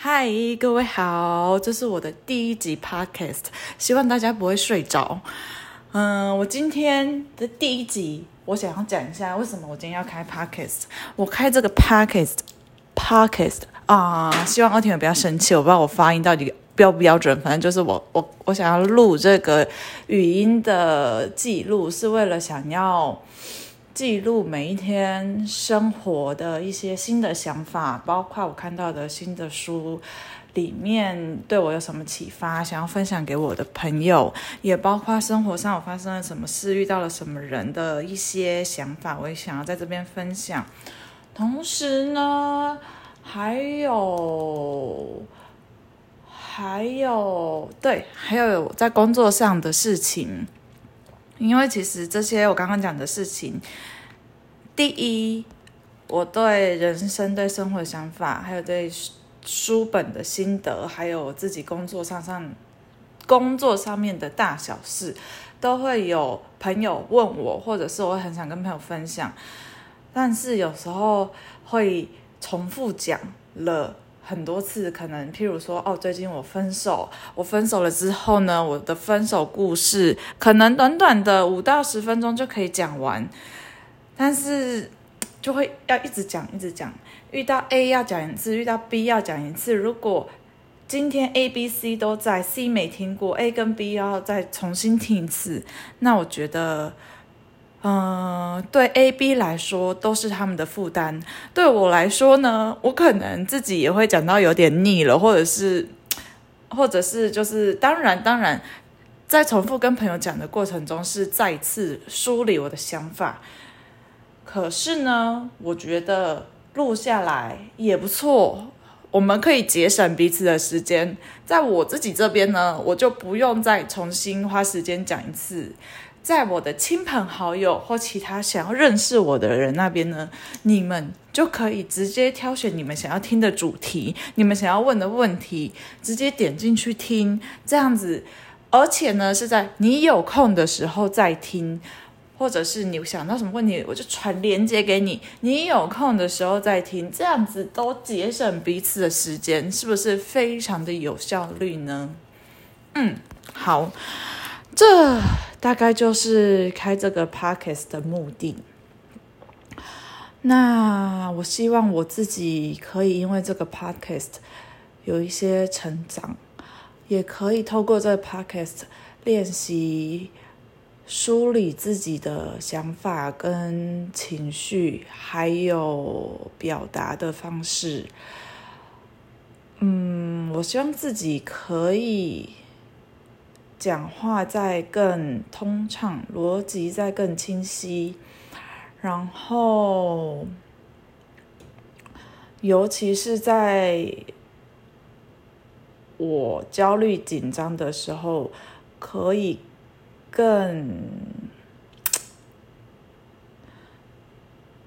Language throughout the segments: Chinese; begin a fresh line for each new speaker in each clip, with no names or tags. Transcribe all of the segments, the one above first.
嗨，各位好，这是我的第一集 podcast，希望大家不会睡着。嗯，我今天的第一集，我想要讲一下为什么我今天要开 podcast。我开这个 podcast，podcast 啊，希望奥婷不要生气，我不知道我发音到底标不标准，反正就是我我我想要录这个语音的记录，是为了想要。记录每一天生活的一些新的想法，包括我看到的新的书里面对我有什么启发，想要分享给我的朋友，也包括生活上我发生了什么事，遇到了什么人的一些想法，我也想要在这边分享。同时呢，还有还有对，还有在工作上的事情。因为其实这些我刚刚讲的事情，第一，我对人生、对生活的想法，还有对书本的心得，还有我自己工作上上工作上面的大小事，都会有朋友问我，或者是我很想跟朋友分享，但是有时候会重复讲了。很多次，可能譬如说，哦，最近我分手，我分手了之后呢，我的分手故事可能短短的五到十分钟就可以讲完，但是就会要一直讲，一直讲。遇到 A 要讲一次，遇到 B 要讲一次。如果今天 A、B、C 都在，C 没听过，A 跟 B 要再重新听一次，那我觉得。嗯，对 A、B 来说都是他们的负担。对我来说呢，我可能自己也会讲到有点腻了，或者是，或者是就是，当然，当然，在重复跟朋友讲的过程中，是再次梳理我的想法。可是呢，我觉得录下来也不错，我们可以节省彼此的时间。在我自己这边呢，我就不用再重新花时间讲一次。在我的亲朋好友或其他想要认识我的人那边呢，你们就可以直接挑选你们想要听的主题，你们想要问的问题，直接点进去听，这样子。而且呢，是在你有空的时候再听，或者是你想到什么问题，我就传链接给你，你有空的时候再听，这样子都节省彼此的时间，是不是非常的有效率呢？嗯，好。这大概就是开这个 podcast 的目的。那我希望我自己可以因为这个 podcast 有一些成长，也可以透过这个 podcast 练习梳理自己的想法跟情绪，还有表达的方式。嗯，我希望自己可以。讲话再更通畅，逻辑再更清晰，然后，尤其是在我焦虑紧张的时候，可以更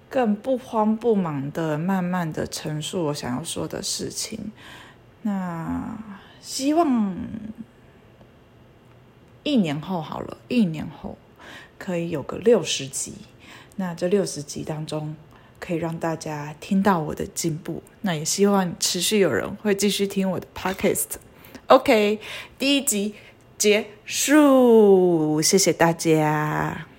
更不慌不忙的，慢慢的陈述我想要说的事情。那希望。一年后好了，一年后可以有个六十集，那这六十集当中可以让大家听到我的进步，那也希望持续有人会继续听我的 podcast。OK，第一集结束，谢谢大家。